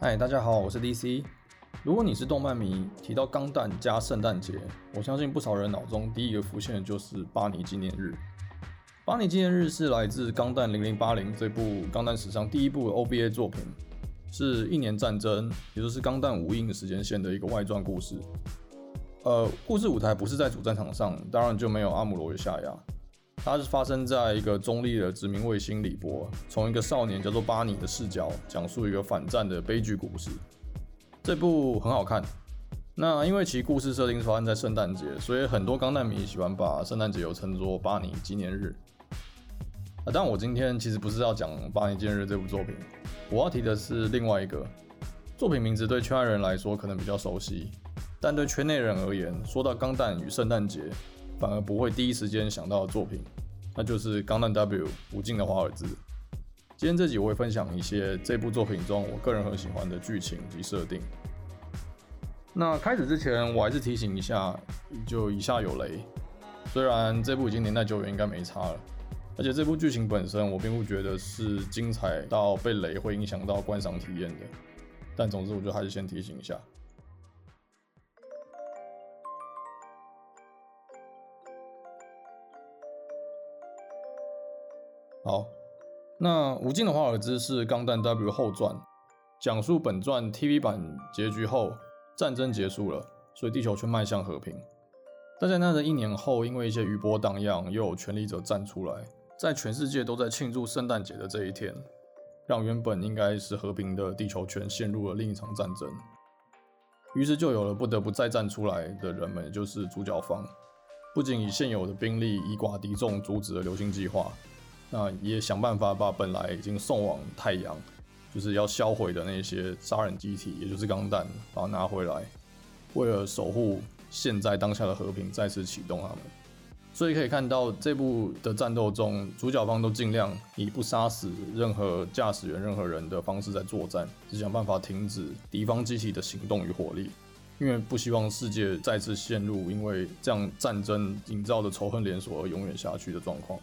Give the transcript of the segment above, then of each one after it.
嗨，大家好，我是 DC。如果你是动漫迷，提到钢弹加圣诞节，我相信不少人脑中第一个浮现的就是巴尼纪念日。巴尼纪念日是来自《钢弹零零八零》这部钢弹史上第一部 OBA 作品，是一年战争，也就是钢弹无印时间线的一个外传故事。呃，故事舞台不是在主战场上，当然就没有阿姆罗与夏亚。它是发生在一个中立的殖民卫星里波，从一个少年叫做巴尼的视角，讲述一个反战的悲剧故事。这部很好看。那因为其故事设定发生在圣诞节，所以很多钢弹迷喜欢把圣诞节又称作巴尼纪念日。啊，但我今天其实不是要讲巴尼纪念日这部作品，我要提的是另外一个作品名字，对圈外人来说可能比较熟悉，但对圈内人而言，说到钢弹与圣诞节。反而不会第一时间想到的作品，那就是《钢弹 W》无尽的华尔兹。今天这集我会分享一些这部作品中我个人很喜欢的剧情及设定。那开始之前，我还是提醒一下，就以下有雷。虽然这部已经年代久远，应该没差了，而且这部剧情本身我并不觉得是精彩到被雷会影响到观赏体验的，但总之我就还是先提醒一下。好，那无尽的华尔兹是《钢弹 W》后传，讲述本传 TV 版结局后，战争结束了，所以地球却迈向和平。但在那的一年后，因为一些余波荡漾，又有权力者站出来，在全世界都在庆祝圣诞节的这一天，让原本应该是和平的地球圈陷入了另一场战争。于是就有了不得不再站出来的人们，也就是主角方，不仅以现有的兵力以寡敌众，阻止了流星计划。那也想办法把本来已经送往太阳，就是要销毁的那些杀人机体，也就是钢弹，把它拿回来，为了守护现在当下的和平，再次启动他们。所以可以看到这部的战斗中，主角方都尽量以不杀死任何驾驶员、任何人的方式在作战，只想办法停止敌方机体的行动与火力，因为不希望世界再次陷入因为这样战争营造的仇恨连锁而永远下去的状况。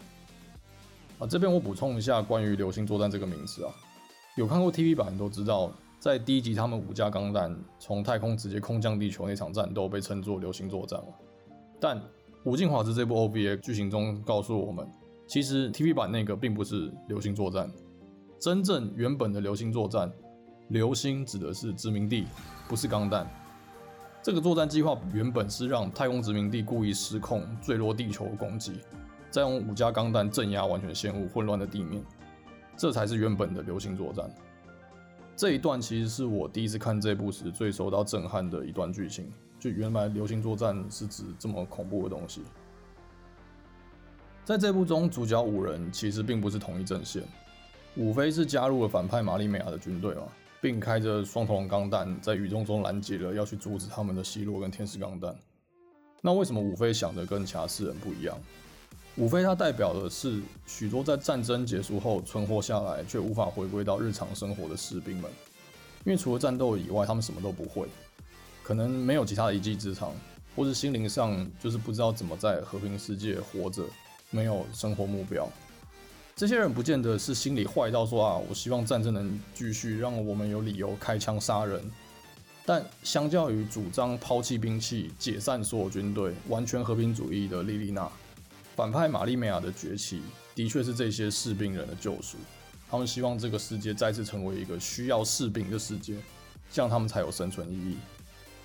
啊，这边我补充一下关于流星作战这个名词啊，有看过 TV 版都知道，在第一集他们五架钢弹从太空直接空降地球那场战斗被称作流星作战了。但《无尽华尔兹》这部 OVA 剧情中告诉我们，其实 TV 版那个并不是流星作战，真正原本的流星作战，流星指的是殖民地，不是钢弹。这个作战计划原本是让太空殖民地故意失控坠落地球攻击。再用五架钢弹镇压完全陷入混乱的地面，这才是原本的流星作战。这一段其实是我第一次看这部时最受到震撼的一段剧情，就原来流星作战是指这么恐怖的东西。在这部中，主角五人其实并不是同一阵线，五菲是加入了反派玛丽美亚的军队嘛，并开着双头龙钢弹在宇宙中拦截了要去阻止他们的希洛跟天使钢弹。那为什么五菲想的跟其他四人不一样？五菲它代表的是许多在战争结束后存活下来却无法回归到日常生活的士兵们，因为除了战斗以外，他们什么都不会，可能没有其他的一技之长，或是心灵上就是不知道怎么在和平世界活着，没有生活目标。这些人不见得是心里坏到说啊，我希望战争能继续，让我们有理由开枪杀人。但相较于主张抛弃兵器、解散所有军队、完全和平主义的莉莉娜。反派玛丽梅亚的崛起，的确是这些士兵人的救赎。他们希望这个世界再次成为一个需要士兵的世界，这样他们才有生存意义。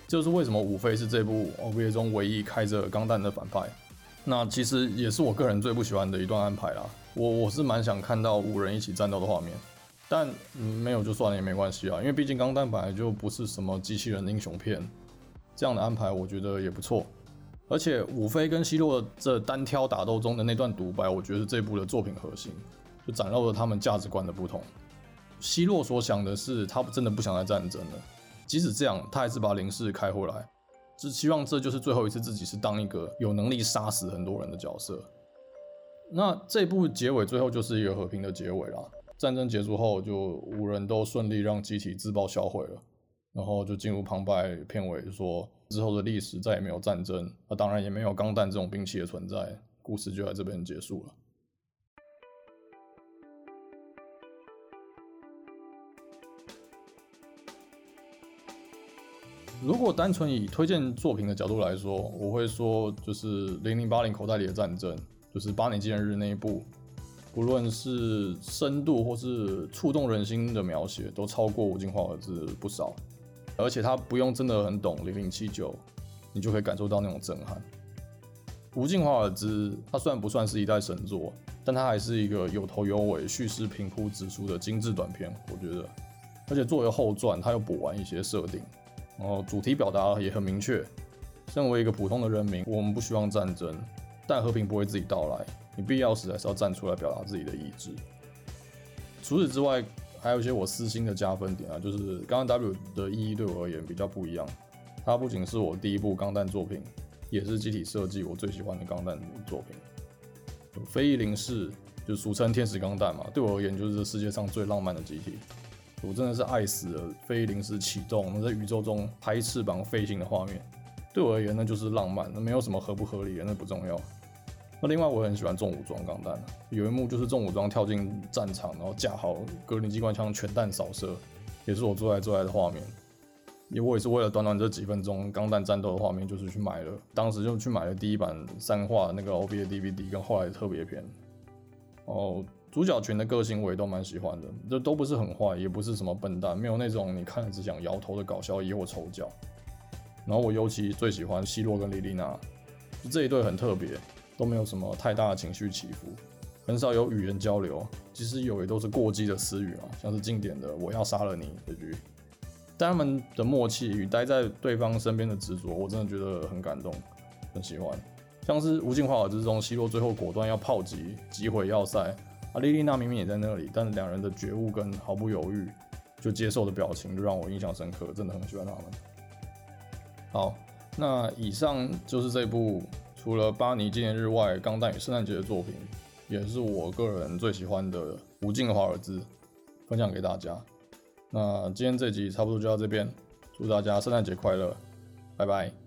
这就是为什么五费是这部 OVA 中唯一开着钢弹的反派。那其实也是我个人最不喜欢的一段安排啦。我我是蛮想看到五人一起战斗的画面，但、嗯、没有就算了也没关系啊，因为毕竟钢弹本来就不是什么机器人英雄片，这样的安排我觉得也不错。而且五菲跟希洛这单挑打斗中的那段独白，我觉得这部的作品核心，就展露了他们价值观的不同。希洛所想的是，他真的不想再战争了，即使这样，他还是把零式开回来，只希望这就是最后一次自己是当一个有能力杀死很多人的角色。那这部结尾最后就是一个和平的结尾啦，战争结束后，就五人都顺利让机体自爆销毁了。然后就进入旁白片尾说，之后的历史再也没有战争，那当然也没有钢弹这种兵器的存在，故事就在这边结束了。如果单纯以推荐作品的角度来说，我会说就是零零八零口袋里的战争，就是八年纪念日那一部，不论是深度或是触动人心的描写，都超过吴敬华儿子不少。而且他不用真的很懂零零七九，你就可以感受到那种震撼。吴敬华尔兹，他虽然不算是一代神作，但他还是一个有头有尾、叙事平铺直出的精致短片，我觉得。而且作为后传，他又补完一些设定。然后主题表达也很明确，身为一个普通的人民，我们不希望战争，但和平不会自己到来，你必要时还是要站出来表达自己的意志。除此之外，还有一些我私心的加分点啊，就是《钢弹 W》的意义对我而言比较不一样。它不仅是我第一部钢弹作品，也是机体设计我最喜欢的钢弹作品。飞翼零式就俗称天使钢弹嘛，对我而言就是这世界上最浪漫的机体。我真的是爱死了！飞翼零式启动，能在宇宙中拍翅膀飞行的画面，对我而言那就是浪漫，那没有什么合不合理的，那不重要。那另外我很喜欢重武装钢弹，有一幕就是重武装跳进战场，然后架好格林机关枪全弹扫射，也是我最爱最爱的画面。也我也是为了短短这几分钟钢弹战斗的画面，就是去买了，当时就去买了第一版三话那个 OVA DVD 跟后来的特别篇。哦。主角群的个性我也都蛮喜欢的，这都不是很坏，也不是什么笨蛋，没有那种你看了只想摇头的搞笑，也或丑角。然后我尤其最喜欢希洛跟莉莉娜，这一对很特别，都没有什么太大的情绪起伏，很少有语言交流，即使有也都是过激的私语啊，像是经典的“我要杀了你”这句。但他们的默契与待在对方身边的执着，我真的觉得很感动，很喜欢。像是无尽华儿子中，希洛最后果断要炮击击毁要塞。啊，莉莉娜明明也在那里，但是两人的觉悟跟毫不犹豫就接受的表情，就让我印象深刻，真的很喜欢他们。好，那以上就是这部除了巴尼纪念日外，钢蛋与圣诞节的作品，也是我个人最喜欢的无尽华尔兹，分享给大家。那今天这集差不多就到这边，祝大家圣诞节快乐，拜拜。